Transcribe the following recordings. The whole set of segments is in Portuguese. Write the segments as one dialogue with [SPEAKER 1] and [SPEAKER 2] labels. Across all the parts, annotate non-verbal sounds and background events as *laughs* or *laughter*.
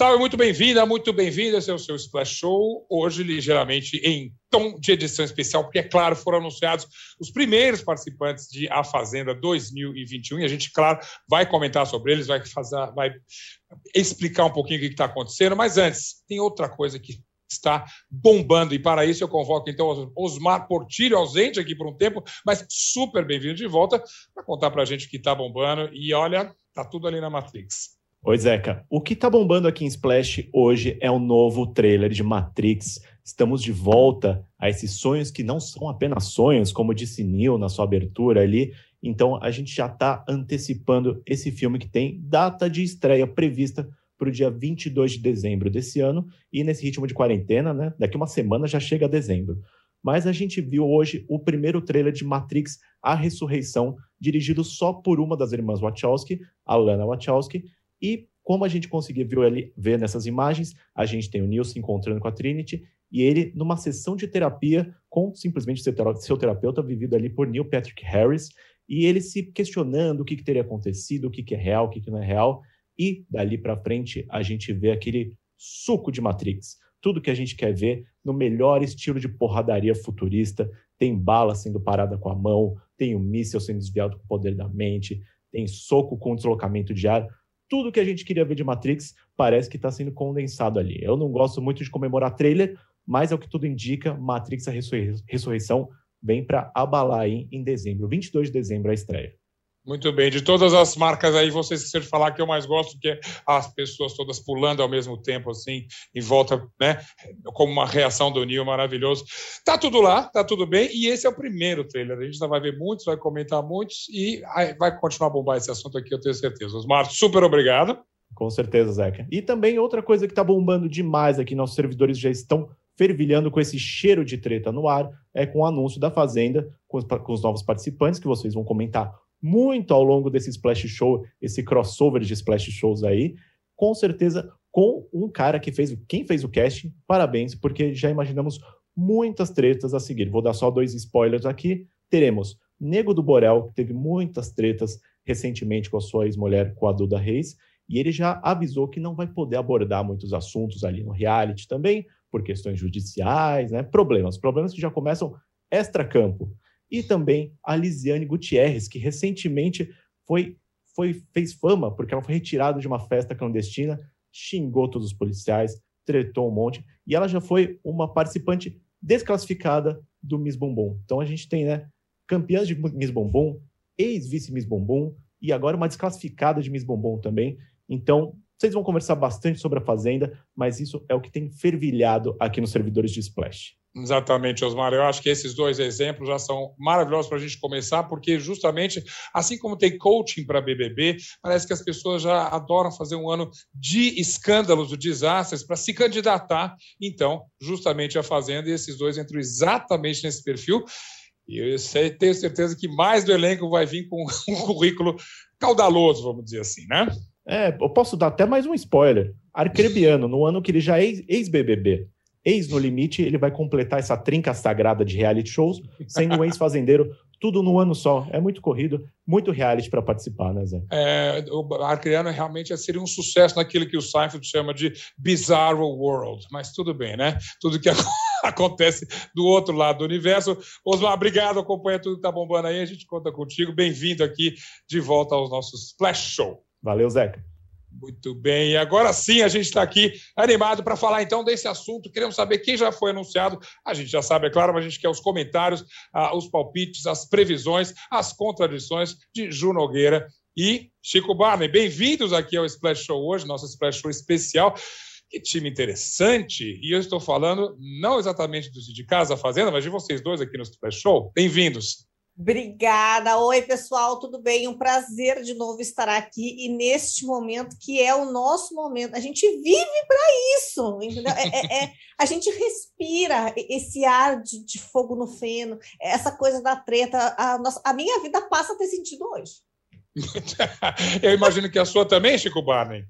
[SPEAKER 1] Salve, muito bem-vinda, muito bem-vinda. Esse é o seu Splash Show. Hoje, ligeiramente em tom de edição especial, porque, é claro, foram anunciados os primeiros participantes de A Fazenda 2021 e a gente, claro, vai comentar sobre eles, vai, fazer, vai explicar um pouquinho o que está acontecendo. Mas antes, tem outra coisa que está bombando. E para isso eu convoco então Osmar Portilho, ausente aqui por um tempo, mas super bem-vindo de volta, para contar para a gente o que está bombando. E olha, tá tudo ali na Matrix.
[SPEAKER 2] Oi, Zeca. O que tá bombando aqui em Splash hoje é o novo trailer de Matrix. Estamos de volta a esses sonhos que não são apenas sonhos, como disse Neil na sua abertura ali. Então a gente já está antecipando esse filme que tem data de estreia prevista para o dia 22 de dezembro desse ano. E nesse ritmo de quarentena, né? Daqui uma semana já chega dezembro. Mas a gente viu hoje o primeiro trailer de Matrix A Ressurreição, dirigido só por uma das irmãs Wachowski, a Lana Wachowski, e como a gente conseguiu ver, ver nessas imagens, a gente tem o Neil se encontrando com a Trinity e ele numa sessão de terapia com simplesmente seu terapeuta vivido ali por Neil Patrick Harris e ele se questionando o que, que teria acontecido, o que, que é real, o que, que não é real. E dali para frente a gente vê aquele suco de Matrix. Tudo que a gente quer ver no melhor estilo de porradaria futurista. Tem bala sendo parada com a mão, tem o um míssil sendo desviado com o poder da mente, tem soco com deslocamento de ar tudo que a gente queria ver de Matrix parece que está sendo condensado ali. Eu não gosto muito de comemorar trailer, mas é o que tudo indica, Matrix a Ressurreição vem para abalar aí em dezembro, 22 de dezembro a estreia.
[SPEAKER 1] Muito bem, de todas as marcas aí, você esqueceu de falar que eu mais gosto, que é as pessoas todas pulando ao mesmo tempo, assim, em volta, né? Como uma reação do Neil, maravilhoso. Tá tudo lá, tá tudo bem, e esse é o primeiro trailer. A gente ainda vai ver muitos, vai comentar muitos, e vai continuar a bombar esse assunto aqui, eu tenho certeza. Osmar, super obrigado.
[SPEAKER 2] Com certeza, Zeca. E também outra coisa que tá bombando demais aqui, nossos servidores já estão fervilhando com esse cheiro de treta no ar, é com o anúncio da Fazenda, com os, com os novos participantes, que vocês vão comentar muito ao longo desse Splash Show, esse crossover de Splash Shows aí, com certeza com um cara que fez, quem fez o casting, parabéns, porque já imaginamos muitas tretas a seguir. Vou dar só dois spoilers aqui. Teremos Nego do Borel, que teve muitas tretas recentemente com a sua ex-mulher, com a Duda Reis, e ele já avisou que não vai poder abordar muitos assuntos ali no reality também, por questões judiciais, né? Problemas, problemas que já começam extra-campo e também a Lisiane Gutierrez, que recentemente foi, foi, fez fama porque ela foi retirada de uma festa clandestina, xingou todos os policiais, tretou um monte, e ela já foi uma participante desclassificada do Miss Bumbum. Então a gente tem, né, campeãs de Miss Bumbum, ex-vice Miss Bumbum, e agora uma desclassificada de Miss Bumbum também. Então, vocês vão conversar bastante sobre a Fazenda, mas isso é o que tem fervilhado aqui nos servidores de Splash.
[SPEAKER 1] Exatamente, Osmar. Eu acho que esses dois exemplos já são maravilhosos para a gente começar, porque justamente, assim como tem coaching para BBB, parece que as pessoas já adoram fazer um ano de escândalos, de desastres, para se candidatar. Então, justamente a Fazenda e esses dois entram exatamente nesse perfil. E eu tenho certeza que mais do elenco vai vir com *laughs* um currículo caudaloso, vamos dizer assim, né?
[SPEAKER 2] É, eu posso dar até mais um spoiler. Arcrebiano, no ano que ele já é ex-BBB. Ex no Limite, ele vai completar essa trinca sagrada de reality shows, sendo um ex-fazendeiro, tudo no ano só. É muito corrido, muito reality para participar, né, Zé?
[SPEAKER 1] É, o Arcriano realmente seria um sucesso naquilo que o Seinfeld chama de bizarro world. Mas tudo bem, né? Tudo que *laughs* acontece do outro lado do universo. Osmar, obrigado, acompanha tudo que tá bombando aí. A gente conta contigo. Bem-vindo aqui de volta aos nossos Splash Show.
[SPEAKER 2] Valeu, Zeca.
[SPEAKER 1] Muito bem, e agora sim a gente está aqui animado para falar então desse assunto. Queremos saber quem já foi anunciado. A gente já sabe, é claro, mas a gente quer os comentários, ah, os palpites, as previsões, as contradições de Ju Nogueira e Chico Barney. Bem-vindos aqui ao Splash Show hoje, nosso Splash Show especial. Que time interessante! E eu estou falando não exatamente do de Casa Fazenda, mas de vocês dois aqui no Splash Show. Bem-vindos.
[SPEAKER 3] Obrigada. Oi, pessoal, tudo bem? Um prazer de novo estar aqui e neste momento que é o nosso momento. A gente vive para isso, entendeu? É, é, é, a gente respira esse ar de, de, fogo no feno, essa coisa da treta. A, nossa, a minha vida passa a ter sentido hoje. *laughs*
[SPEAKER 1] Eu imagino que a sua também, Chico Barney.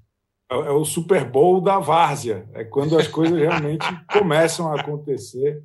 [SPEAKER 4] É, é o Super Bowl da várzea. É quando as coisas realmente *laughs* começam a acontecer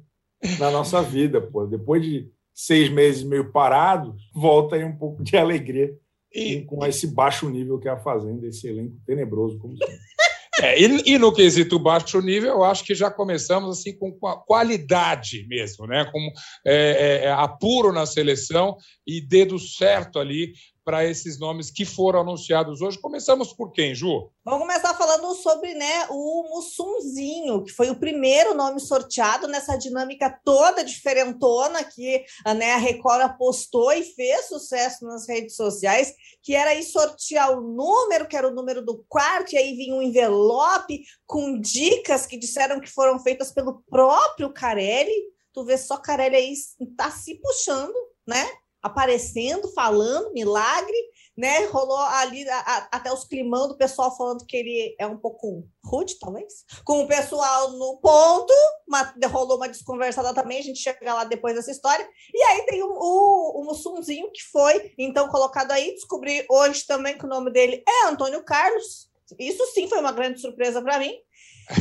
[SPEAKER 4] na nossa vida. Pô. Depois de seis meses meio parado, volta aí um pouco de alegria e, com esse baixo nível que é a Fazenda, esse elenco tenebroso, como sempre. *laughs*
[SPEAKER 1] É, e, e, no quesito baixo nível, eu acho que já começamos assim com qualidade mesmo, né? Com é, é, apuro na seleção e dedo certo ali para esses nomes que foram anunciados hoje. Começamos por quem, Ju?
[SPEAKER 3] Vamos começar falando sobre né, o Mussunzinho, que foi o primeiro nome sorteado nessa dinâmica toda diferentona que né, a Record apostou e fez sucesso nas redes sociais, que era aí sortear o número, que era o número do quarto, e aí vinha um envelope com dicas que disseram que foram feitas pelo próprio Carelli. Tu vê só Carelli aí tá se puxando, né? Aparecendo, falando, milagre, né? Rolou ali a, a, até os climão do pessoal falando que ele é um pouco rude, talvez, com o pessoal no ponto, uma, rolou uma desconversada também, a gente chega lá depois dessa história, e aí tem o, o, o Mussunzinho que foi, então, colocado aí, descobri hoje também que o nome dele é Antônio Carlos, isso sim foi uma grande surpresa para mim,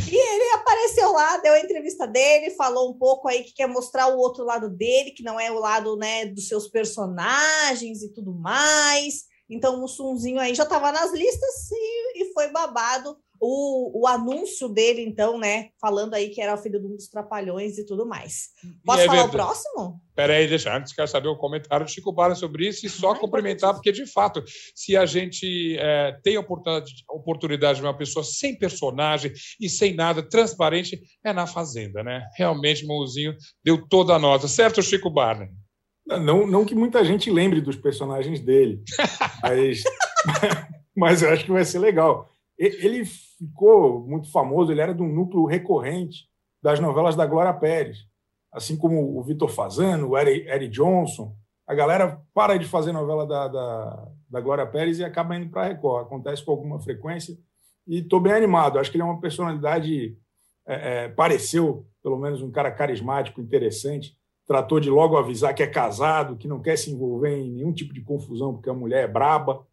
[SPEAKER 3] e ele apareceu lá, deu a entrevista dele, falou um pouco aí que quer mostrar o outro lado dele, que não é o lado né, dos seus personagens e tudo mais. Então o Sunzinho aí já estava nas listas e, e foi babado o, o anúncio dele, então, né? Falando aí que era o filho de um dos trapalhões e tudo mais. Posso é falar o próximo?
[SPEAKER 1] Peraí, deixa antes, quero saber o comentário do Chico Barra sobre isso e só Ai, complementar, porque de fato, se a gente é, tem a oportunidade, oportunidade de uma pessoa sem personagem e sem nada, transparente, é na Fazenda, né? Realmente, Mouzinho deu toda a nota, certo, Chico Barney?
[SPEAKER 4] Não, não que muita gente lembre dos personagens dele, *laughs* mas, *laughs* mas eu acho que vai ser legal. Ele ficou muito famoso, ele era de um núcleo recorrente das novelas da Glória Pérez, assim como o Vitor Fazano, o Eric Johnson. A galera para de fazer novela da, da, da Glória Pérez e acaba indo para a Record. Acontece com alguma frequência e estou bem animado. Acho que ele é uma personalidade, é, é, pareceu pelo menos um cara carismático, interessante. Tratou de logo avisar que é casado, que não quer se envolver em nenhum tipo de confusão porque a mulher é braba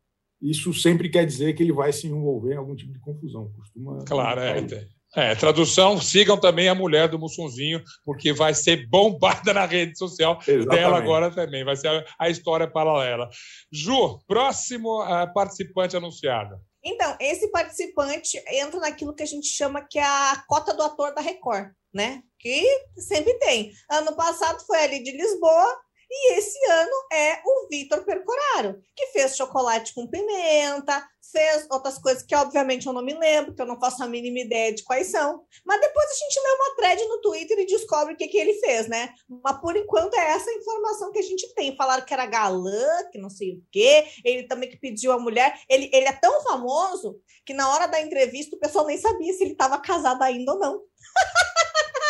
[SPEAKER 4] isso sempre quer dizer que ele vai se envolver em algum tipo de confusão. Costuma.
[SPEAKER 1] Claro, é, é, tradução, sigam também a mulher do Mussunzinho, porque vai ser bombada na rede social Exatamente. dela agora também. Vai ser a, a história paralela. Ju, próximo uh, participante anunciado.
[SPEAKER 3] Então, esse participante entra naquilo que a gente chama que é a cota do ator da Record, né? Que sempre tem. Ano passado foi ali de Lisboa, e esse ano é o Vitor Percoraro, que fez chocolate com pimenta, fez outras coisas que, obviamente, eu não me lembro, que eu não faço a mínima ideia de quais são. Mas depois a gente lê uma thread no Twitter e descobre o que, que ele fez, né? Mas por enquanto é essa informação que a gente tem. Falaram que era galã, que não sei o quê. Ele também que pediu a mulher. Ele, ele é tão famoso que na hora da entrevista o pessoal nem sabia se ele estava casado ainda ou não. *laughs*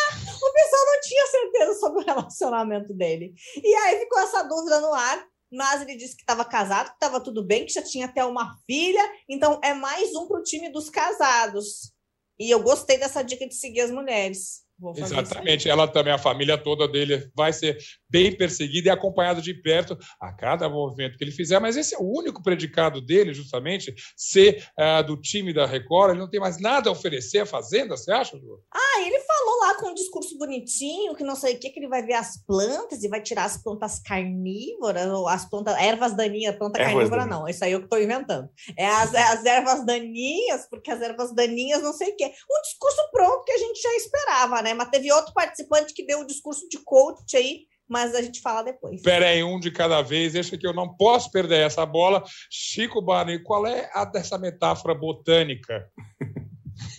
[SPEAKER 3] o pessoal não tinha certeza sobre o relacionamento dele. E aí ficou essa dúvida no ar. Mas ele disse que estava casado, que estava tudo bem, que já tinha até uma filha. Então é mais um para o time dos casados. E eu gostei dessa dica de seguir as mulheres.
[SPEAKER 1] Exatamente. Ela também, a família toda dele vai ser bem perseguida e acompanhada de perto a cada movimento que ele fizer. Mas esse é o único predicado dele, justamente, ser uh, do time da Record. Ele não tem mais nada a oferecer à Fazenda, você acha, Ju?
[SPEAKER 3] Ah, ele lá com um discurso bonitinho, que não sei o que, que ele vai ver as plantas e vai tirar as plantas carnívoras, ou as plantas, ervas daninhas, planta ervas carnívora daninhas. não, isso aí eu que estou inventando. É as, é as ervas daninhas, porque as ervas daninhas não sei o que. Um discurso pronto que a gente já esperava, né? Mas teve outro participante que deu o um discurso de coach aí, mas a gente fala depois.
[SPEAKER 1] Espera aí, um de cada vez, deixa que eu não posso perder essa bola. Chico Barney, qual é a dessa metáfora botânica? *laughs*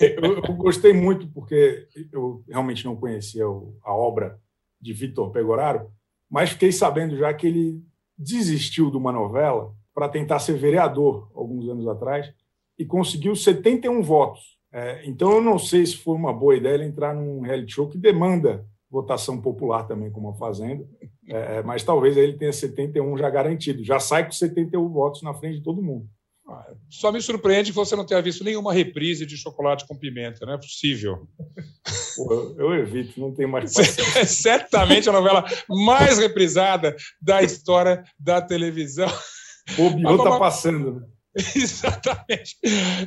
[SPEAKER 4] eu, eu, gostei muito, porque eu realmente não conhecia a obra de Vitor Pegoraro, mas fiquei sabendo já que ele desistiu de uma novela para tentar ser vereador alguns anos atrás e conseguiu 71 votos. É, então, eu não sei se foi uma boa ideia ele entrar num reality show que demanda votação popular também, como a Fazenda, é, é mas talvez ele tenha 71 já garantido, já sai com 71 votos na frente de todo mundo.
[SPEAKER 1] Só me surpreende que você não tenha visto nenhuma reprise de chocolate com pimenta, não é possível.
[SPEAKER 4] Pô, eu evito, não tenho mais
[SPEAKER 1] É certamente a novela mais reprisada da história da televisão.
[SPEAKER 4] O Biô está passando, né? *laughs*
[SPEAKER 1] Exatamente.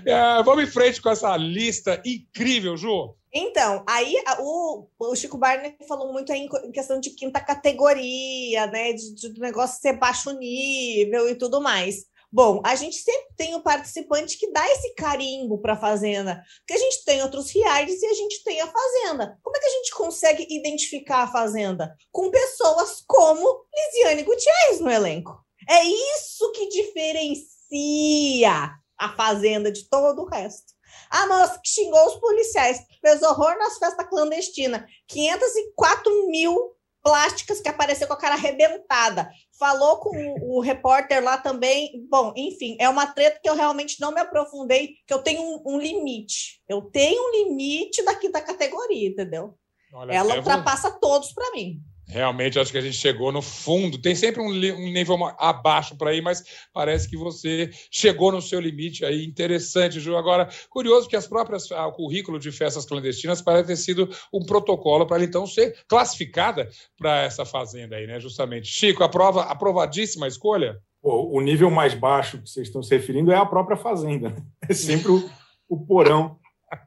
[SPEAKER 1] É, vamos em frente com essa lista incrível, Ju.
[SPEAKER 3] Então, aí o, o Chico Barney falou muito aí em questão de quinta categoria, né? De, de, do negócio ser baixo nível e tudo mais. Bom, a gente sempre tem um participante que dá esse carimbo para a Fazenda, porque a gente tem outros realities e a gente tem a Fazenda. Como é que a gente consegue identificar a Fazenda? Com pessoas como Lisiane Gutierrez no elenco. É isso que diferencia a Fazenda de todo o resto. A moça que xingou os policiais, fez horror nas festas clandestinas, 504 mil plásticas que apareceu com a cara arrebentada. Falou com o, o, repórter lá também. Bom, enfim, é uma treta que eu realmente não me aprofundei, que eu tenho um, um limite. Eu tenho um limite da quinta categoria, entendeu? Olha, Ela ultrapassa vou... todos para mim.
[SPEAKER 1] Realmente, acho que a gente chegou no fundo. Tem sempre um, um nível abaixo para ir, mas parece que você chegou no seu limite aí. Interessante, Ju. Agora, curioso que as próprias o currículo de festas clandestinas parece ter sido um protocolo para ela então ser classificada para essa fazenda aí, né? Justamente. Chico, aprova, aprovadíssima a escolha?
[SPEAKER 4] o nível mais baixo que vocês estão se referindo é a própria fazenda. Né? É sempre o, o porão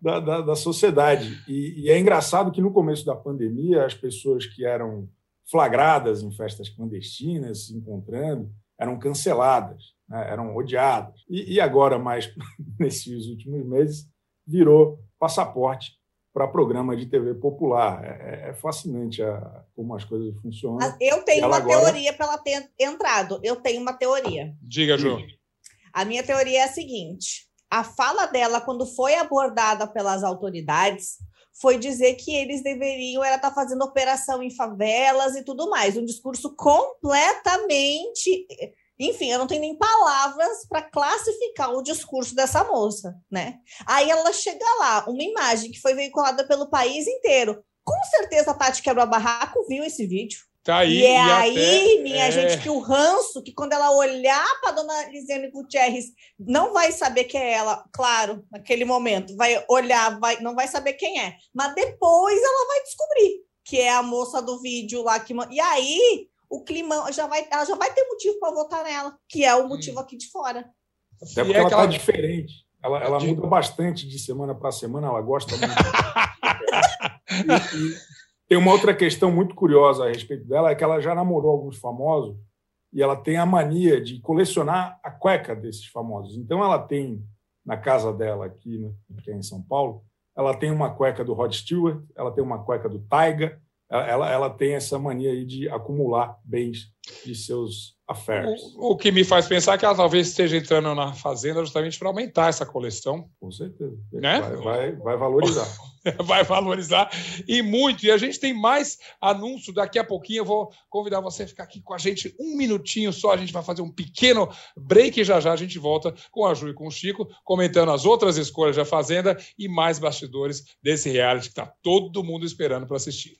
[SPEAKER 4] da, da, da sociedade. E, e, é engraçado que no começo da pandemia, as pessoas que eram flagradas em festas clandestinas, se encontrando, eram canceladas, né? eram odiadas. E, e agora, mais *laughs* nesses últimos meses, virou passaporte para programa de TV popular. É, é, é fascinante a, como as coisas funcionam.
[SPEAKER 3] Eu tenho uma agora... teoria para ela ter entrado. Eu tenho uma teoria.
[SPEAKER 1] Diga, Ju.
[SPEAKER 3] A minha teoria é a seguinte: a fala dela, quando foi abordada pelas autoridades, foi dizer que eles deveriam era estar tá fazendo operação em favelas e tudo mais. Um discurso completamente. Enfim, eu não tenho nem palavras para classificar o discurso dessa moça, né? Aí ela chega lá, uma imagem que foi veiculada pelo país inteiro. Com certeza a Tati Quebra Barraco viu esse vídeo.
[SPEAKER 1] Tá aí,
[SPEAKER 3] e é e aí, até, minha é... gente, que o ranço, que quando ela olhar para dona Lisiane Gutierrez, não vai saber que é ela, claro, naquele momento, vai olhar, vai, não vai saber quem é, mas depois ela vai descobrir que é a moça do vídeo lá que. E aí, o climão já vai, ela já vai ter motivo para votar nela, que é o motivo hum. aqui de fora.
[SPEAKER 4] Até porque é ela está diferente. Ela, ela muda bastante de semana para semana, ela gosta muito. *laughs* e, e tem uma outra questão muito curiosa a respeito dela, é que ela já namorou alguns famosos e ela tem a mania de colecionar a cueca desses famosos. Então ela tem na casa dela aqui, né, que é em São Paulo, ela tem uma cueca do Rod Stewart, ela tem uma cueca do Taiga, ela, ela tem essa mania aí de acumular bens de seus affairs.
[SPEAKER 1] O, o, que me faz pensar que ela talvez esteja entrando na fazenda justamente para aumentar essa coleção.
[SPEAKER 4] Com certeza.
[SPEAKER 1] Né?
[SPEAKER 4] Vai, vai, vai valorizar. *laughs* *laughs*
[SPEAKER 1] vai valorizar e muito. E a gente tem mais anúncio daqui a pouquinho. Eu vou convidar você a ficar aqui com a gente um minutinho só. A gente vai fazer um pequeno break e já já a gente volta com a Ju e com o Chico, comentando as outras escolhas da Fazenda e mais bastidores desse reality que está todo mundo esperando para assistir.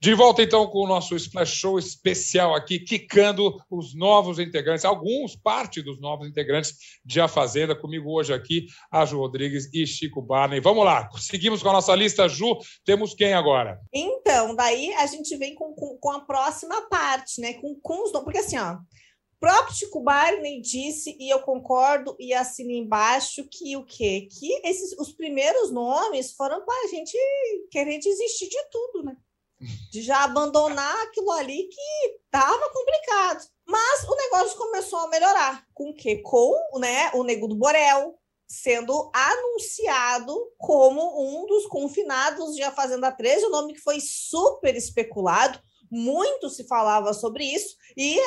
[SPEAKER 1] De volta então com o nosso Splash Show especial aqui, quicando os novos integrantes, alguns, parte dos novos integrantes de A Fazenda. Comigo hoje aqui, a Ju Rodrigues e Chico Barney. Vamos lá, seguimos com a nossa lista. Ju, temos quem agora?
[SPEAKER 3] Então, daí a gente vem com, com, com a próxima parte, né? Com, com os Porque assim, ó, o próprio Chico Barney disse, e eu concordo e assino embaixo, que o quê? Que esses, os primeiros nomes foram para a gente querer desistir de tudo, né? De já abandonar aquilo ali que estava complicado. Mas o negócio começou a melhorar. Com o quê? Com né, o Nego do Borel, sendo anunciado como um dos confinados de A Fazenda 13, o um nome que foi super especulado, muito se falava sobre isso, e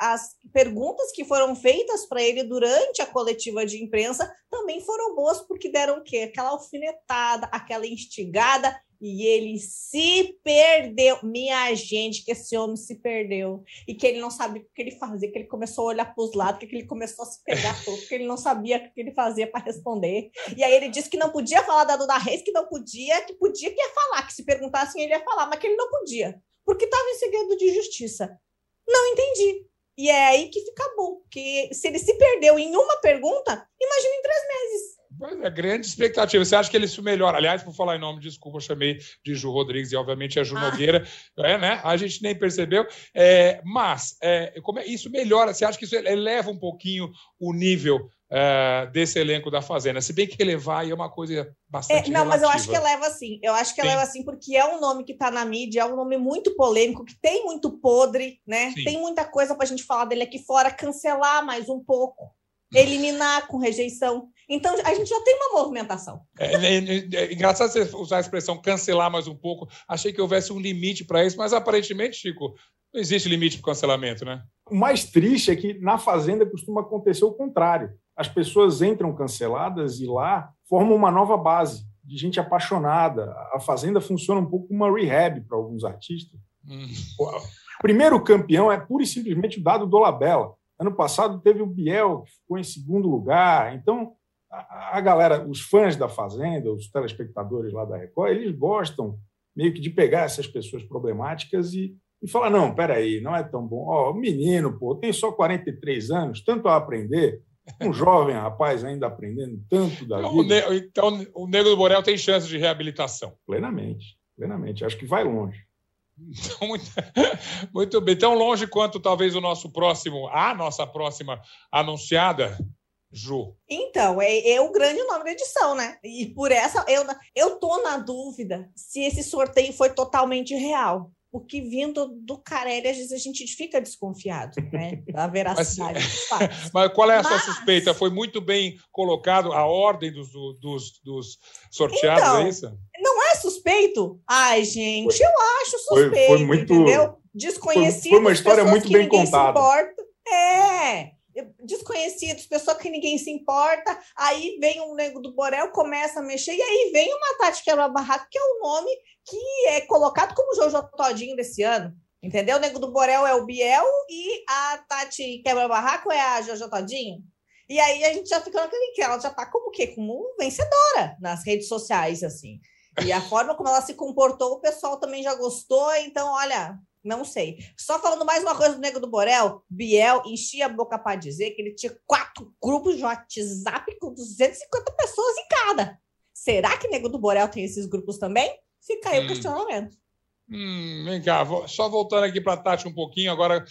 [SPEAKER 3] as perguntas que foram feitas para ele durante a coletiva de imprensa também foram boas, porque deram o quê? Aquela alfinetada, aquela instigada, e ele se perdeu. Minha gente, que esse homem se perdeu. E que ele não sabia o que ele fazia, que ele começou a olhar para os lados, que ele começou a se pegar todo, que ele não sabia o que ele fazia para responder. E aí ele disse que não podia falar da Duda Reis, que não podia, que podia que ia falar, que se perguntassem ele ia falar, mas que ele não podia porque estava em segredo de justiça. Não entendi. E é aí que fica bom, porque se ele se perdeu em uma pergunta, imagina em três meses.
[SPEAKER 1] Pois é, grande expectativa. Você acha que ele se melhora? Aliás, por falar em nome, desculpa, eu chamei de Ju Rodrigues e, obviamente, é Ju ah. Nogueira. É, né? A gente nem percebeu. É, mas, é, como é, isso melhora? Você acha que isso eleva um pouquinho o nível uh, desse elenco da Fazenda. Se bem que elevar é uma coisa bastante.
[SPEAKER 3] É, não,
[SPEAKER 1] relativa.
[SPEAKER 3] mas eu acho que eleva sim. Eu acho que sim. eleva sim, porque é um nome que está na mídia, é um nome muito polêmico, que tem muito podre, né? Sim. Tem muita coisa para a gente falar dele aqui fora, cancelar mais um pouco, eliminar com rejeição. Então, a gente já tem uma movimentação.
[SPEAKER 1] É, é, é, é engraçado você usar a expressão cancelar mais um pouco. Achei que houvesse um limite para isso, mas aparentemente, Chico, não existe limite para o cancelamento, né?
[SPEAKER 4] O mais triste é que na Fazenda costuma acontecer o contrário as pessoas entram canceladas e lá formam uma nova base de gente apaixonada. A Fazenda funciona um pouco como uma rehab para alguns artistas. Hum. O primeiro campeão é pura e simplesmente o Dado Dolabella. Ano passado teve o Biel, que ficou em segundo lugar. Então, a, a galera, os fãs da Fazenda, os telespectadores lá da Record, eles gostam meio que de pegar essas pessoas problemáticas e, e falar: não, peraí, não é tão bom. Ó, oh, menino, pô, tem só 43 anos, tanto a aprender. Um jovem rapaz ainda aprendendo tanto da
[SPEAKER 1] então,
[SPEAKER 4] vida.
[SPEAKER 1] O então, o Negro do Borel tem chance de reabilitação.
[SPEAKER 4] Plenamente, plenamente. Acho que vai longe.
[SPEAKER 1] Então, muito, *laughs* muito, bem. Tão longe quanto talvez o nosso próximo, a nossa próxima anunciada, Ju.
[SPEAKER 3] Então, é, é, o grande nome da edição, né? E por essa, eu, eu tô na dúvida se esse sorteio foi totalmente real porque vindo do Carelli, às vezes a gente fica desconfiado né, da veracidade mas, dos
[SPEAKER 1] fatos. *laughs* Mas qual é a mas... sua suspeita? Foi muito bem colocado a ordem dos, dos, dos sorteados, é então, é isso?
[SPEAKER 3] Não é suspeito? Ai, gente, foi, eu acho suspeito, foi, foi muito, entendeu? Desconhecido. Foi,
[SPEAKER 4] foi uma história muito bem contada.
[SPEAKER 3] É, desconhecidos, pessoa que ninguém se importa, aí vem um nego do Borel, começa a mexer, e aí vem uma Tati Quebra-Barraco, que é o nome que é colocado como Jojo Todinho desse ano. Entendeu? O nego do Borel é o Biel e a Tati Quebra-Barraco é a Jojo Todinho. E aí a gente já fica naquele que ela já tá como o quê? Como vencedora nas redes sociais, assim. E a forma como ela se comportou, o pessoal também já gostou. Então, olha, não sei. Só falando mais uma coisa do Nego do Borel, Biel enchia a boca para dizer que ele tinha quatro grupos de WhatsApp com 250 pessoas em cada. Será que Nego do Borel tem esses grupos também? Fica aí hum. o questionamento.
[SPEAKER 1] Hum, vem cá, só voltando aqui para a Tati um pouquinho, agora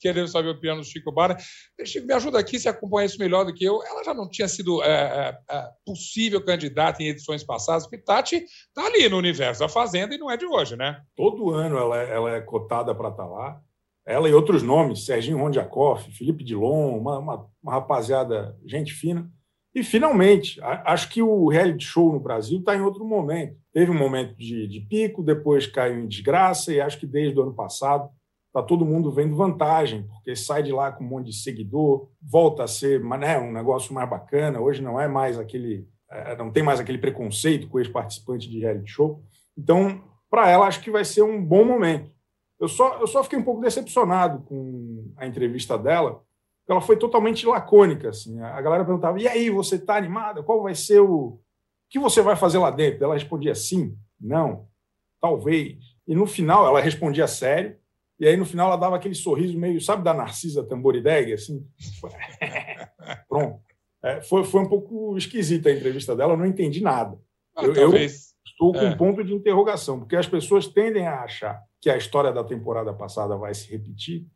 [SPEAKER 1] querendo saber a opinião do Chico Bara. Chico, me ajuda aqui, se acompanha isso melhor do que eu. Ela já não tinha sido é, é, é, possível candidata em edições passadas, porque Tati está ali no universo da Fazenda e não é de hoje, né?
[SPEAKER 4] Todo ano ela, é, ela é cotada para estar tá lá. Ela e outros nomes, Serginho Rondiakoff, Felipe Dilon, uma, uma, uma rapaziada, gente fina. E, finalmente, acho que o reality show no Brasil está em outro momento. Teve um momento de, de, pico, depois caiu em desgraça, e acho que desde o ano passado está todo mundo vendo vantagem, porque sai de lá com um monte de seguidor, volta a ser né, um negócio mais bacana. Hoje não é mais aquele. É, não tem mais aquele preconceito com ex-participante de reality show. Então, para ela, acho que vai ser um bom momento. Eu só, eu só fiquei um pouco decepcionado com a entrevista dela, ela foi totalmente lacônica. Assim. A galera perguntava: e aí, você está animada? Qual vai ser o. O que você vai fazer lá dentro? Ela respondia sim, não, talvez. E no final ela respondia sério, e aí no final ela dava aquele sorriso meio, sabe, da Narcisa Tamborideg, assim. *laughs* Pronto. É, foi, foi um pouco esquisita a entrevista dela, eu não entendi nada. Ah, eu, eu, estou com é. um ponto de interrogação, porque as pessoas tendem a achar que a história da temporada passada vai se repetir,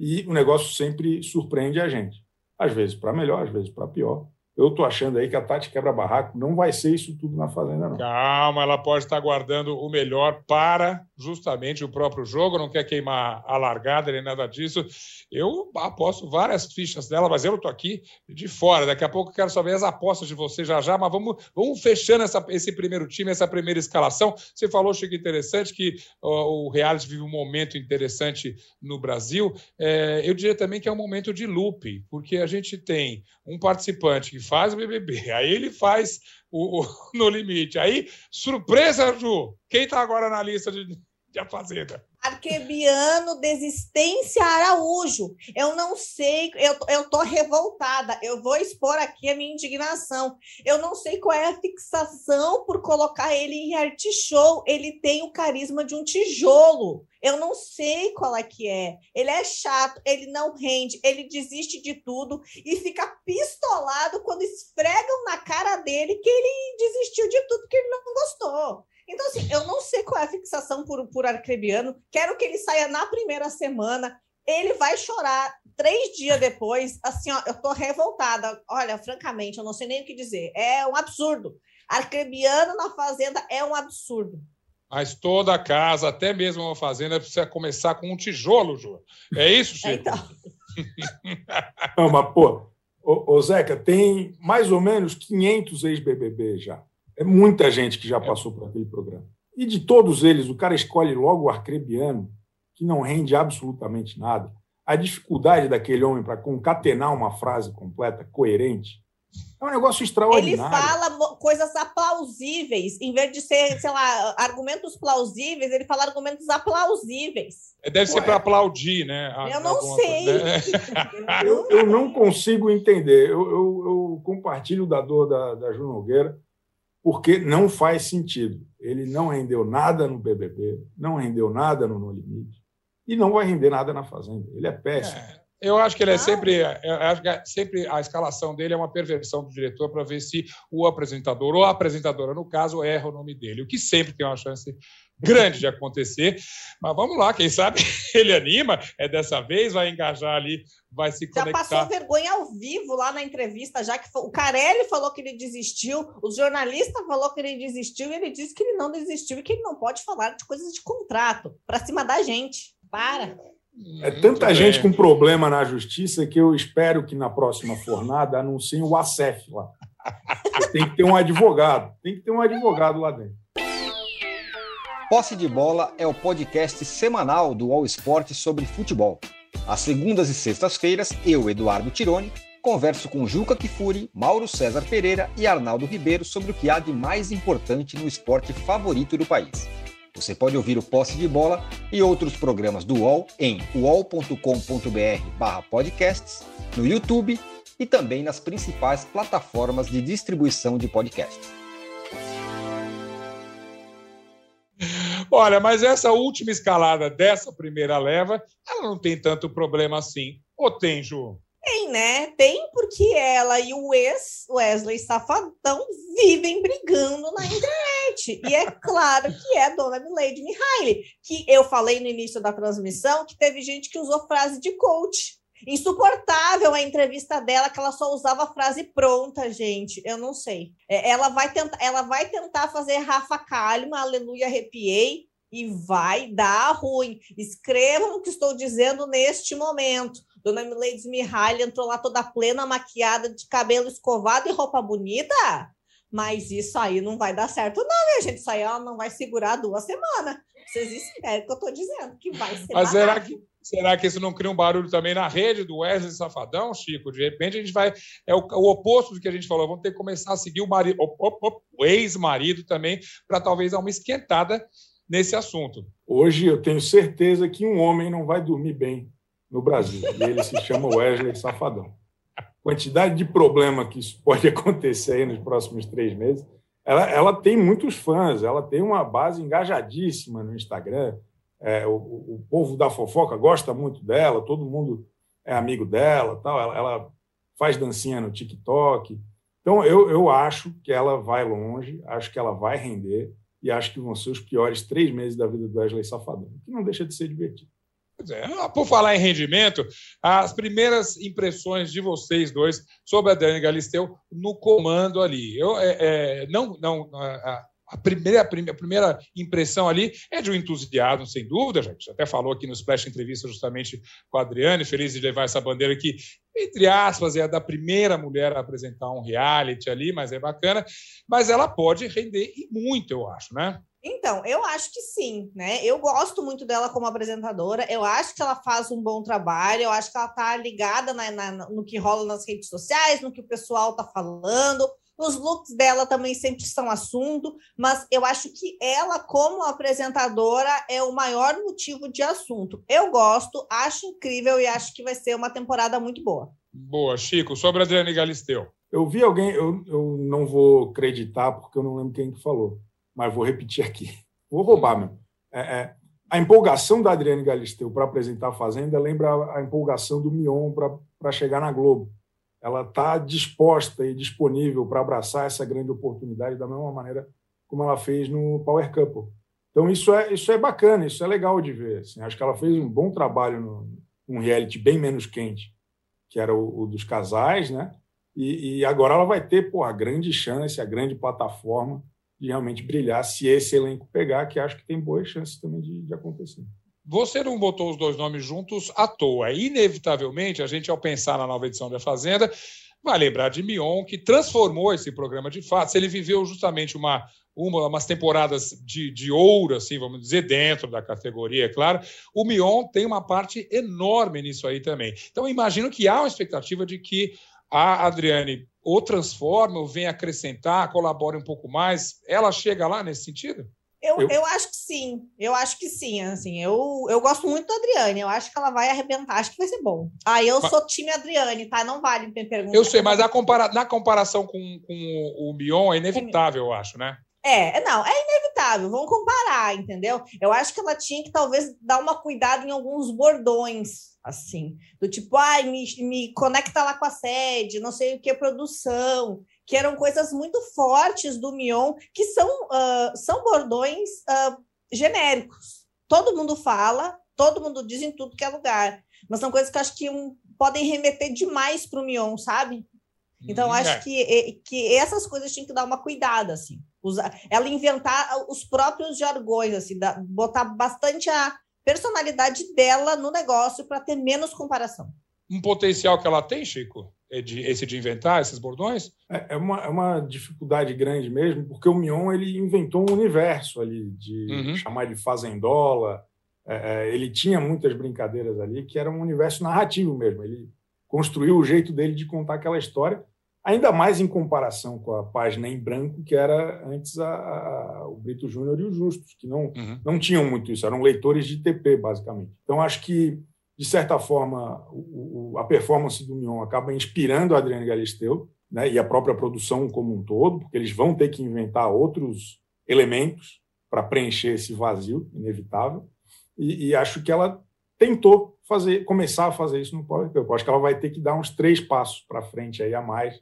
[SPEAKER 4] e o negócio sempre surpreende a gente. Às vezes para melhor, às vezes para pior. eu estou achando aí que a Tati quebra-barraco não vai ser isso tudo na Fazenda, não.
[SPEAKER 1] Calma, ela pode estar guardando o melhor para justamente o próprio jogo, não quer queimar a largada nem nada disso. Eu aposto várias fichas dela, mas eu estou aqui de fora. Daqui a pouco eu quero saber as apostas de você já já, mas vamos, vamos fechando essa, esse primeiro time, essa primeira escalação. Você falou, Chico, interessante que o reality vive um momento interessante no Brasil. É, eu diria também que é um momento de loop, porque a gente tem um participante que faz o BBB, aí ele faz o, o *laughs* No Limite. Aí, surpresa, Ju! Quem está agora na lista de, de Fazenda?
[SPEAKER 3] Arquebiano Desistência Araújo. Eu não sei, eu, eu tô revoltada. Eu vou expor aqui a minha indignação. Eu não sei qual é a fixação por colocar ele em reality show. Ele tem o carisma de um tijolo. Eu não sei qual é que é. Ele é chato, ele não rende, ele desiste de tudo e fica pistolado quando esfregam na cara dele que ele desistiu de tudo que ele não gostou. Então, assim, eu não sei qual é a fixação por, por Arcrebiano. Quero que ele saia na primeira semana. Ele vai chorar três dias depois. Assim, ó, eu tô revoltada. Olha, francamente, eu não sei nem o que dizer. É um absurdo. Arcrebiano na Fazenda é um absurdo.
[SPEAKER 1] Mas toda casa, até mesmo uma fazenda, precisa começar com um tijolo, Ju. É isso, Chico? É, então.
[SPEAKER 4] não, mas, pô, ô, ô, Zeca, tem mais ou menos 500 ex-BBB já. É muita gente que já é. passou por aquele programa. E de todos eles, o cara escolhe logo o arcrebiano, que não rende absolutamente nada. A dificuldade daquele homem para concatenar uma frase completa, coerente, é um negócio extraordinário.
[SPEAKER 3] Ele fala coisas aplausíveis, em vez de ser, sei lá, argumentos plausíveis, ele fala argumentos aplausíveis.
[SPEAKER 1] É, deve ser para aplaudir, né?
[SPEAKER 3] Eu não sei. *laughs*
[SPEAKER 4] eu, eu, não consigo entender. Eu, eu, eu compartilho da dor da, da Ju Nogueira porque não faz sentido. Ele não rendeu nada no BBB, não rendeu nada no No Limite e não vai render nada na Fazenda. Ele é péssimo. É,
[SPEAKER 1] eu acho que ele é sempre, acho que é sempre a escalação dele é uma perversão do diretor para ver se o apresentador ou a apresentadora, no caso, erra o nome dele, o que sempre tem uma chance grande de acontecer. Mas vamos lá, quem sabe *laughs* ele anima, é dessa vez, vai engajar ali, vai se conectar.
[SPEAKER 3] Já passou vergonha ao vivo lá na entrevista, já que o Carelli falou que ele desistiu, o jornalista falou que ele desistiu e ele disse que ele não desistiu e que ele não pode falar de coisas de contrato para cima da gente. Para.
[SPEAKER 4] É tanta gente com problema na justiça que eu espero que na próxima fornada anunciem o ACEF lá. Tem que ter um advogado, tem que ter um advogado lá dentro.
[SPEAKER 5] Posse de Bola é o podcast semanal do All Sport sobre futebol. Às segundas e sextas-feiras, eu, Eduardo Tironi, converso com Juca Kifuri, Mauro César Pereira e Arnaldo Ribeiro sobre o que há de mais importante no esporte favorito do país. Você pode ouvir o Posse de Bola e outros programas do UOL em uol.com.br/podcasts, no YouTube e também nas principais plataformas de distribuição de podcasts.
[SPEAKER 1] Olha, mas essa última escalada dessa primeira leva, ela não tem tanto problema assim. Ou tem, Ju?
[SPEAKER 3] Né? Porque ela e o ex, Wesley Safadão, vivem brigando na internet. E é claro que é Dona Milady Mihaly, que eu falei no início da transmissão que teve gente que usou frase de coach. Insuportável a entrevista dela, que ela só usava frase pronta, gente. Eu não sei. É, ela, vai tentar, ela vai tentar fazer Rafa Kalimann, aleluia, arrepiei, e vai dar ruim. Escrevam o que estou dizendo neste momento. Dona Milady Mihaly entrou lá toda plena, maquiada, de cabelo escovado e roupa bonita. Mas isso aí não vai dar certo, não, minha gente. Isso aí ela não vai segurar duas semanas. Vocês esperam que eu estou dizendo, que vai ser.
[SPEAKER 1] Mas será que, será que isso não cria um barulho também na rede do Wesley Safadão, Chico? De repente a gente vai. É o, o oposto do que a gente falou. Vamos ter que começar a seguir o, marido, o ex-marido também, para talvez dar uma esquentada nesse assunto.
[SPEAKER 4] Hoje eu tenho certeza que um homem não vai dormir bem no Brasil. E ele se chama Wesley Safadão. Quantidade de problema que isso pode *laughs* acontecer aí nos próximos três meses. Ela, ela tem muitos fãs, ela tem uma base engajadíssima no Instagram. É, o, o, povo da fofoca gosta muito dela, todo mundo é amigo dela, tal. Ela, ela faz dancinha no TikTok. Então, eu, eu acho que ela vai longe, acho que ela vai render e acho que vão ser os piores três meses da vida do Wesley Safadão, que não deixa de ser divertido.
[SPEAKER 1] É, por falar em rendimento, as primeiras impressões de vocês dois sobre a Dani Galisteu no comando ali. Eu, é, é, não, não, a, primeira, a primeira impressão ali é de um entusiasmo, sem dúvida. Gente até falou aqui no Splash Entrevista justamente com a Adriane, feliz de levar essa bandeira aqui, entre aspas, é a da primeira mulher a apresentar um reality ali, mas é bacana. Mas ela pode render e muito, eu acho, né?
[SPEAKER 3] Então, eu acho que sim, né? Eu gosto muito dela como apresentadora, eu acho que ela faz um bom trabalho, eu acho que ela tá ligada na, na, no que rola nas redes sociais, no que o pessoal tá falando. Os looks dela também sempre são assunto, mas eu acho que ela, como apresentadora, é o maior motivo de assunto. Eu gosto, acho incrível e acho que vai ser uma temporada muito boa.
[SPEAKER 1] Boa, Chico. Sobre a Adriane Galisteu.
[SPEAKER 4] Eu vi alguém, eu, eu não vou acreditar porque eu não lembro quem que falou mas vou repetir aqui. Vou roubar mesmo. É, é, a empolgação da Adriane Galisteu para apresentar a Fazenda lembra a empolgação do Mion para chegar na Globo. Ela está disposta e disponível para abraçar essa grande oportunidade da mesma maneira como ela fez no Power Couple. Então isso é isso é bacana, isso é legal de ver. Assim. Acho que ela fez um bom trabalho no, num reality bem menos quente, que era o, o dos casais, né? E, e, agora ela vai ter pô, a grande chance, a grande plataforma de realmente brilhar, se esse elenco pegar, que acho que tem boas chances também de, de acontecer.
[SPEAKER 1] Você não botou os dois nomes juntos à toa. Inevitavelmente, a gente, ao pensar na nova edição da Fazenda, vai lembrar de Mion, que transformou esse programa de fato. Ele viveu justamente uma, uma, umas temporadas de, de ouro, assim, vamos dizer, dentro da categoria, é claro. O Mion tem uma parte enorme nisso aí também. Então, imagino que há uma expectativa de que a Adriane ou transforma, ou vem acrescentar, colabora um pouco mais. Ela chega lá nesse sentido?
[SPEAKER 3] Eu, eu, eu, acho que sim, eu acho que sim, assim, eu, eu gosto muito da Adriane, eu acho que ela vai arrebentar, acho que vai ser bom. Ah, eu mas, sou time Adriane, tá? Não vale me perguntar.
[SPEAKER 1] Eu sei, mas compara na comparação com, com o Mion é inevitável, eu acho, né?
[SPEAKER 3] É, não, é inevitável, vamos comparar, entendeu? Eu acho que ela tinha que talvez dar uma cuidado em alguns bordões, assim, do tipo, ai, me, me conecta lá com a sede, não sei o que, produção, que eram coisas muito fortes do Mion, que são, uh, são bordões uh, genéricos. Todo mundo fala, todo mundo diz em tudo que é lugar, mas são coisas que eu acho que um, podem remeter demais para o Mion, sabe? Então, eu acho é. que, que essas coisas tinham que dar uma cuidada, assim. Usar, ela inventar os próprios jargões, assim, da, botar bastante a personalidade dela no negócio para ter menos comparação.
[SPEAKER 1] Um potencial que ela tem, Chico, de, esse de inventar esses bordões?
[SPEAKER 4] É, é, uma, é uma dificuldade grande mesmo, porque o Mion ele inventou um universo ali, de uhum. chamar de fazendola. É, é, ele tinha muitas brincadeiras ali, que era um universo narrativo mesmo. Ele construiu o jeito dele de contar aquela história ainda mais em comparação com a página em branco, que era antes a, a, o Brito Júnior e o Justus, que não, uhum. não tinham muito isso, eram leitores de TP, basicamente. Então, acho que, de certa forma, o, o, a performance do Mion acaba inspirando a Adriane Galisteu né, e a própria produção como um todo, porque eles vão ter que inventar outros elementos para preencher esse vazio inevitável. E, e, acho que ela tentou fazer, começar a fazer isso no Power Cup. Acho que ela vai ter que dar uns três passos para frente aí a mais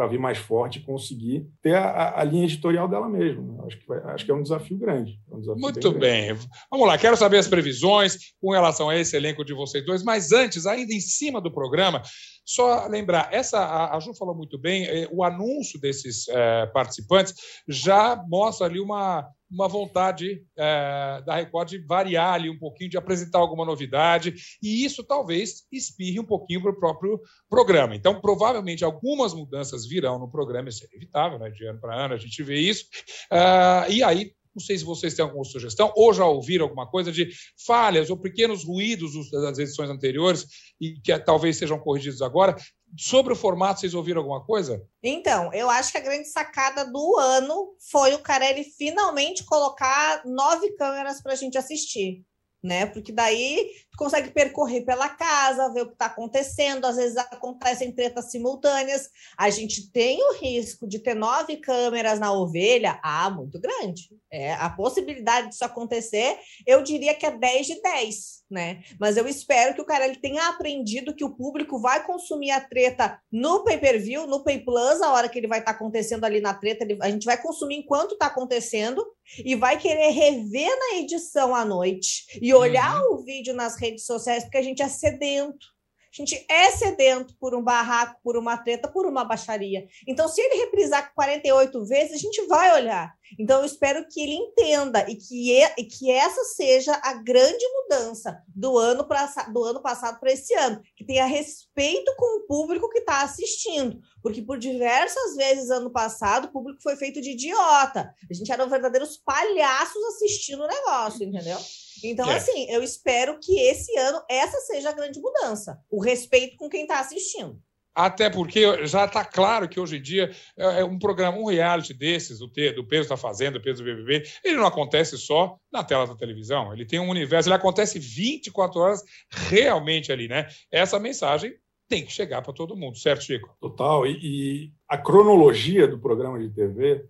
[SPEAKER 4] para vir mais forte e conseguir ter a, a, linha editorial dela mesmo. Acho que, vai, acho que é um desafio grande. É um desafio
[SPEAKER 1] Muito bem. Grande. Vamos lá, quero saber as previsões com relação a esse elenco de vocês dois, mas antes, ainda em cima do programa, só lembrar, essa a, Ju falou muito bem, eh, o anúncio desses é, participantes já mostra ali uma, uma vontade é, da Record de variar ali um pouquinho, de apresentar alguma novidade, e isso talvez espirre um pouquinho para o próprio programa. Então, provavelmente, algumas mudanças virão no programa, isso é inevitável, né? de ano para ano a gente vê isso, uh, e aí não sei se vocês têm alguma sugestão ou já ouviram alguma coisa de falhas ou pequenos ruídos das edições anteriores e que talvez sejam corrigidos agora, Sobre o formato, vocês ouviram alguma coisa?
[SPEAKER 3] Então, eu acho que a grande sacada do ano foi o Carelli finalmente colocar nove câmeras para a gente assistir né? Porque daí consegue percorrer pela casa, ver o que está acontecendo, às vezes acontecem tretas simultâneas. A gente tem o risco de ter nove câmeras na ovelha, ah, muito grande. É, a possibilidade disso acontecer, eu diria que é 10 de 10, né? Mas eu espero que o cara ele tenha aprendido que o público vai consumir a treta no pay-per-view, no Pay Plus, a hora que ele vai estar tá acontecendo ali na treta, ele, a gente vai consumir enquanto está acontecendo e vai querer rever na edição à noite e olhar uhum. o vídeo nas redes sociais porque a gente é sedento. A gente é sedento por um barraco, por uma treta, por uma baixaria. Então, se ele reprisar 48 vezes, a gente vai olhar. Então, eu espero que ele entenda e que, e que essa seja a grande mudança do ano, pra, do ano passado para esse ano, que tenha respeito com o público que está assistindo. Porque por diversas vezes ano passado, o público foi feito de idiota. A gente era verdadeiros palhaços assistindo o negócio, entendeu? Então, é. assim, eu espero que esse ano essa seja a grande mudança. O respeito com quem está assistindo.
[SPEAKER 1] Até porque já está claro que hoje em dia é, é um programa, um reality desses, do, do peso da Fazenda, do peso do BBB, ele não acontece só na tela da televisão. Ele tem um universo, ele acontece 24 horas realmente ali, né? Essa mensagem tem que chegar para todo mundo, certo, Chico?
[SPEAKER 4] Total. E, e a cronologia do programa de TV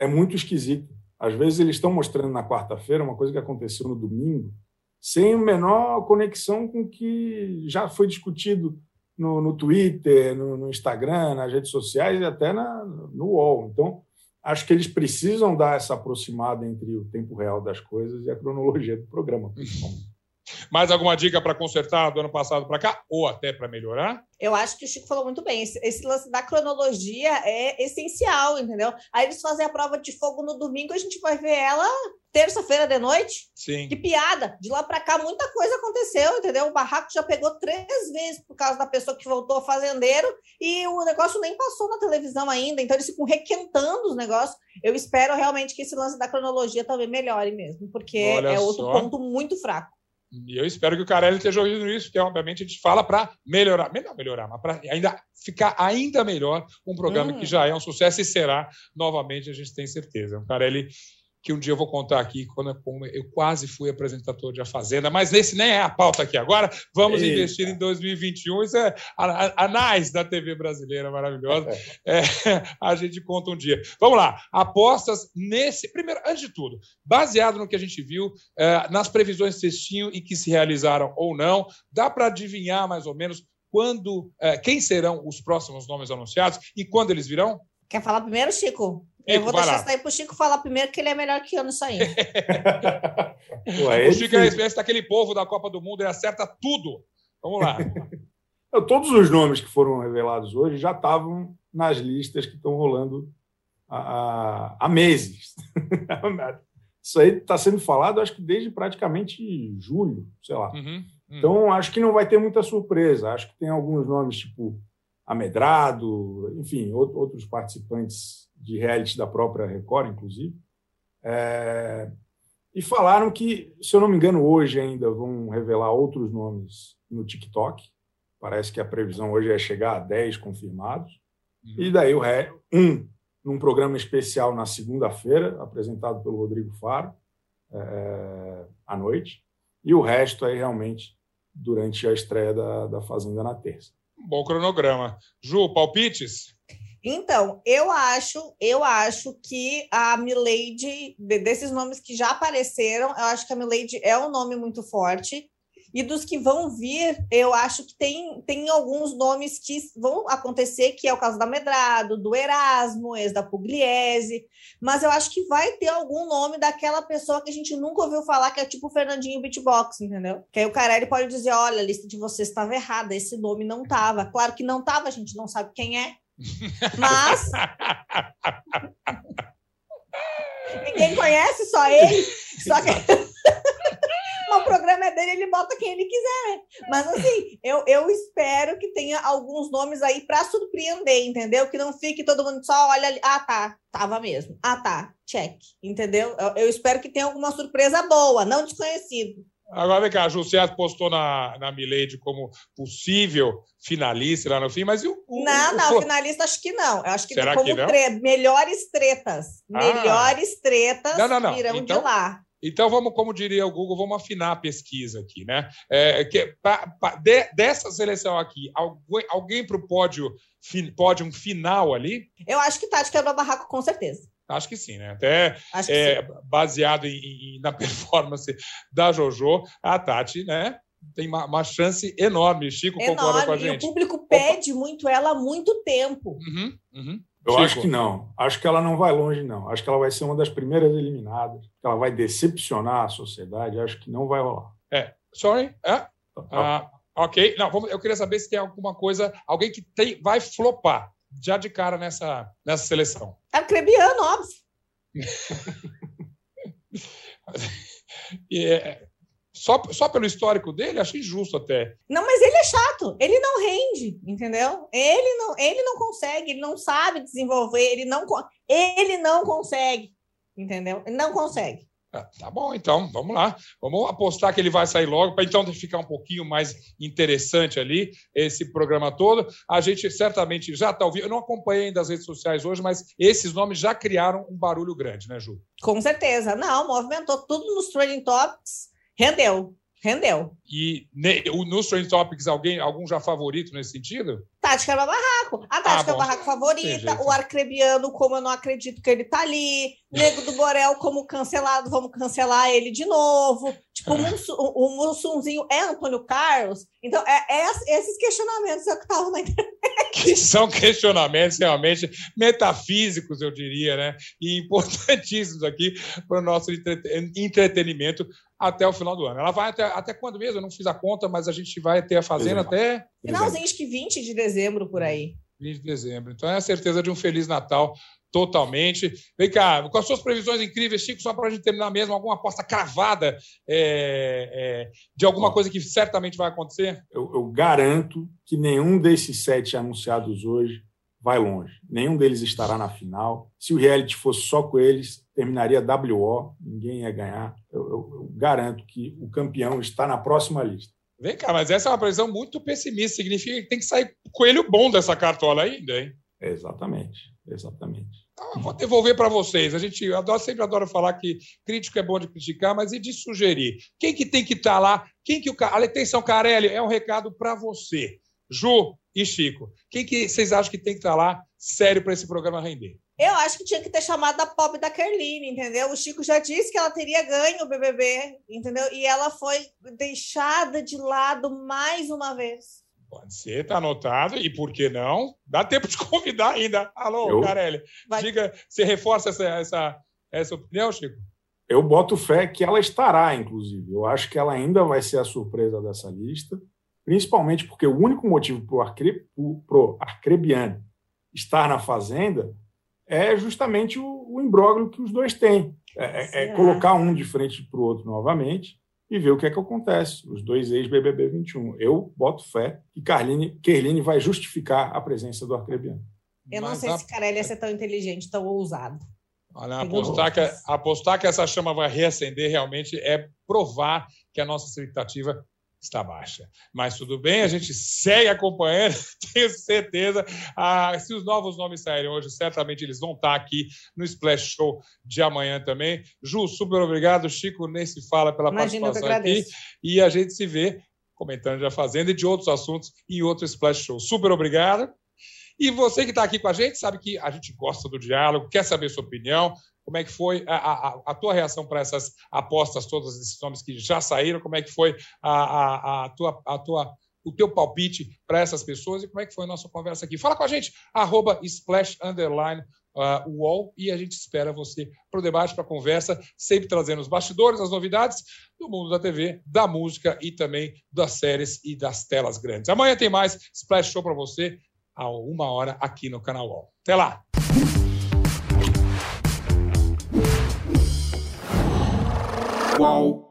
[SPEAKER 4] é muito esquisita. Às vezes eles estão mostrando na quarta-feira uma coisa que aconteceu no domingo, sem a menor conexão com o que já foi discutido no, no Twitter, no, no, Instagram, nas redes sociais e até na, no UOL. Então, acho que eles precisam dar essa aproximada entre o tempo real das coisas e a cronologia do programa, principalmente.
[SPEAKER 1] Mais alguma dica para consertar do ano passado para cá? Ou até para melhorar?
[SPEAKER 3] Eu acho que o Chico falou muito bem. Esse, esse, lance da cronologia é essencial, entendeu? Aí eles fazem a prova de fogo no domingo, a gente vai ver ela terça-feira de noite.
[SPEAKER 1] Sim.
[SPEAKER 3] Que piada. De lá para cá, muita coisa aconteceu, entendeu? O barraco já pegou três vezes por causa da pessoa que voltou fazendeiro e o negócio nem passou na televisão ainda. Então eles ficam requentando os negócios. Eu espero realmente que esse lance da cronologia também melhore mesmo, porque Olha é outro só. ponto muito fraco.
[SPEAKER 1] E eu espero que o Carelli esteja ouvindo isso, porque obviamente a gente fala para melhorar, melhor melhorar, mas para ainda ficar ainda melhor um programa hum. que já é um sucesso e será novamente, a gente tem certeza. O Carelli que um dia eu vou contar aqui quando eu quase fui apresentador de A Fazenda, mas esse nem é a pauta aqui agora. Vamos Eita. investir em 2021. Isso é anais da TV brasileira maravilhosa. *laughs* É, a gente conta um dia. Vamos lá. Apostas nesse. Primeiro, antes de tudo, baseado no que a gente viu, é, nas previsões que vocês tinham e que se realizaram ou não, dá para adivinhar mais ou menos quando, é, quem serão os próximos nomes anunciados e quando eles virão?
[SPEAKER 3] Quer falar primeiro, Chico? Eu vou deixar isso aí para o Chico falar primeiro, que ele é melhor que eu nisso aí. *laughs*
[SPEAKER 1] Ué, o Chico é a espécie daquele povo da Copa do Mundo, ele acerta tudo. Vamos lá. *laughs*
[SPEAKER 4] Todos os nomes que foram revelados hoje já estavam nas listas que estão rolando há, há meses. *laughs* Isso aí está sendo falado, acho que desde praticamente julho, sei lá. Uhum, uhum. Então, acho que não vai ter muita surpresa. Acho que tem alguns nomes, tipo Amedrado, enfim, outros participantes de reality da própria Record, inclusive. É, e falaram que, se eu não me engano, hoje ainda vão revelar outros nomes no TikTok. Parece que a previsão hoje é chegar a 10 confirmados. Uhum. E daí o ré, um num programa especial na segunda-feira, apresentado pelo Rodrigo Faro, é, à noite. E o resto aí realmente durante a estreia da, da Fazenda na terça.
[SPEAKER 1] Bom cronograma. Ju, palpites?
[SPEAKER 3] Então, eu acho, eu acho que a Milady, desses nomes que já apareceram, eu acho que a Milady é um nome muito forte. E dos que vão vir, eu acho que tem, tem alguns nomes que vão acontecer, que é o caso da Medrado, do Erasmo, ex da Pugliese, mas eu acho que vai ter algum nome daquela pessoa que a gente nunca ouviu falar, que é tipo o Fernandinho Beatbox, entendeu? Que aí o Carelli pode dizer, olha, a lista de vocês estava errada, esse nome não estava. Claro que não estava, a gente não sabe quem é, mas. Ninguém conhece, só ele. Só que. *laughs* o programa é dele, ele bota quem ele quiser. Mas assim, eu, eu espero que tenha alguns nomes aí para surpreender, entendeu? Que não fique todo mundo só olha ali. Ah, tá, tava mesmo. Ah, tá, check. Entendeu? Eu, eu espero que tenha alguma surpresa boa, não desconhecido.
[SPEAKER 1] Agora vem cá, a Jussias postou na, na Milady como possível finalista lá no fim, mas o.
[SPEAKER 3] o não, não, o... finalista acho que não. Acho que Será como que tre... melhores tretas. Ah. Melhores tretas não, não, não. virão então, de lá.
[SPEAKER 1] Então, vamos, como diria o Google, vamos afinar a pesquisa aqui, né? É, que, pra, pra, de, dessa seleção aqui, alguém, alguém para o pódio, pódio final ali?
[SPEAKER 3] Eu acho que Tati quebrou o barraco, com certeza.
[SPEAKER 1] Acho que sim, né? Até é, baseado em, em, na *laughs* performance da JoJo, a Tati, né? Tem uma, uma chance enorme. Chico enorme. concorda com a gente.
[SPEAKER 3] E o público pede Opa. muito ela há muito tempo.
[SPEAKER 1] Uhum, uhum.
[SPEAKER 4] Eu
[SPEAKER 1] Chico.
[SPEAKER 4] acho que não. Acho que ela não vai longe, não. Acho que ela vai ser uma das primeiras eliminadas. Ela vai decepcionar a sociedade. Acho que não vai rolar.
[SPEAKER 1] Sorry? É? Ah, ok. Não, vamos- eu queria saber se tem alguma coisa, alguém que tem, vai flopar já de cara nessa, nessa seleção.
[SPEAKER 3] Arcrebiano, óbvio. *laughs*
[SPEAKER 1] E, é, só, só pelo histórico dele, acho injusto até.
[SPEAKER 3] Não, mas ele é chato, ele não rende, entendeu? Ele não, ele não consegue, ele não sabe desenvolver, ele não, ele não consegue, entendeu? Ele não consegue.
[SPEAKER 1] Ah, tá bom, então, vamos lá. Vamos apostar que ele vai sair logo, para então ficar um pouquinho mais interessante ali, esse programa todo. A gente certamente já está ouvindo. Eu não acompanhei ainda as redes sociais hoje, mas esses nomes já criaram um barulho grande, né, Ju?
[SPEAKER 3] Com certeza. Não, movimentou tudo nos trending topics, rendeu, rendeu.
[SPEAKER 1] E nos Trend Topics, alguém, algum já favorito nesse sentido?
[SPEAKER 3] Tática Barraco. A Tática
[SPEAKER 1] Ah, bom.
[SPEAKER 3] Barraco favorita. O Arcrebiano, como eu não acredito que ele tá ali. Nego do Borel, como cancelado, vamos cancelar ele de novo. Tipo, o, Mussu, o, o Mussunzinho é Antônio Carlos. Então, é, é esses questionamentos é que estavam na internet.
[SPEAKER 1] Que *laughs* são questionamentos realmente metafísicos, eu diria, né? E importantíssimos aqui para o nosso entrete- entretenimento até o final do ano. Ela vai até, até quando mesmo? Eu não fiz a conta, mas a gente vai ter a Fazenda
[SPEAKER 4] Exato.
[SPEAKER 1] até
[SPEAKER 3] Finalzinho, acho que 20 de dezembro por aí.
[SPEAKER 1] 20 de dezembro. Então é a certeza de um Feliz Natal totalmente. Vem cá, com as suas previsões incríveis, Chico, só para a gente terminar mesmo, alguma aposta cravada é, é, de alguma coisa que certamente vai acontecer?
[SPEAKER 4] Eu, eu garanto que nenhum desses sete anunciados hoje vai longe. Nenhum deles estará na final. Se o reality fosse só com eles, terminaria WO, ninguém ia ganhar. Eu, eu- eu garanto que o campeão está na próxima lista.
[SPEAKER 1] Vem cá, mas essa é uma previsão muito pessimista. Significa que tem que sair coelho bom dessa cartola ainda, hein?
[SPEAKER 4] Exatamente, exatamente.
[SPEAKER 1] Eu vou devolver para vocês. A gente adora, sempre adora falar que crítico é bom de criticar, mas e de sugerir? Quem que tem que estar lá? Quem que o Atenção, Carelli, é um recado para você. Ju e Chico. Quem que vocês acham que tem que estar lá sério para esse programa render?
[SPEAKER 3] Eu acho que tinha que ter chamado a pobre da Kerline, entendeu? O Chico já disse que ela teria ganho o BBB, entendeu? E ela foi deixada de lado mais uma vez.
[SPEAKER 1] Pode ser, tá anotado. E por que não? Dá tempo de *laughs* convidar ainda. Alô,
[SPEAKER 4] Eu-
[SPEAKER 1] Carelli.
[SPEAKER 3] Vai-
[SPEAKER 1] Diga, você reforça essa, essa, essa opinião, Chico?
[SPEAKER 4] Eu boto fé que ela estará, inclusive. Eu acho que ela ainda vai ser a surpresa dessa lista, principalmente porque o único motivo para o Arcre... Arcrebiano estar na Fazenda é justamente o, o imbróglio que os dois têm. É, é- é colocar um de frente para o outro novamente e ver o que é que acontece. Os dois ex-BBB 21. Eu boto fé que Carline, Kerline vai justificar a presença do Arcrebiano.
[SPEAKER 3] Eu não
[SPEAKER 1] Mas
[SPEAKER 3] sei
[SPEAKER 1] a-
[SPEAKER 3] se Carelli ia ser tão inteligente, tão ousado.
[SPEAKER 1] Olha, apostar que, apostar que essa chama vai reacender realmente é provar que a nossa expectativa está baixa. Mas tudo bem, a gente segue acompanhando, *laughs* tenho certeza. Ah, se os novos nomes saírem hoje, certamente eles vão estar aqui no Splash Show de amanhã também. Ju, super obrigado. Chico, nem se fala pela
[SPEAKER 3] Imagina,
[SPEAKER 1] participação aqui. E a gente se vê comentando da Fazenda e de outros assuntos em outro Splash Show. Super obrigado. E você que está aqui com a gente, sabe que a gente gosta do diálogo, quer saber sua opinião, como é que foi a, a- a tua reação para essas apostas, todos esses nomes que já saíram, como é que foi a, a- tua, a tua, o teu palpite para essas pessoas e como é que foi a nossa conversa aqui. Fala com a gente, arroba splash underline uh, e a gente espera você para o debate, para a conversa, sempre trazendo os bastidores, as novidades do mundo da TV, da música e também das séries e das telas grandes. Amanhã tem mais Splash Show para você, a uma hora aqui no canal UOL. Até lá!
[SPEAKER 6] Qual?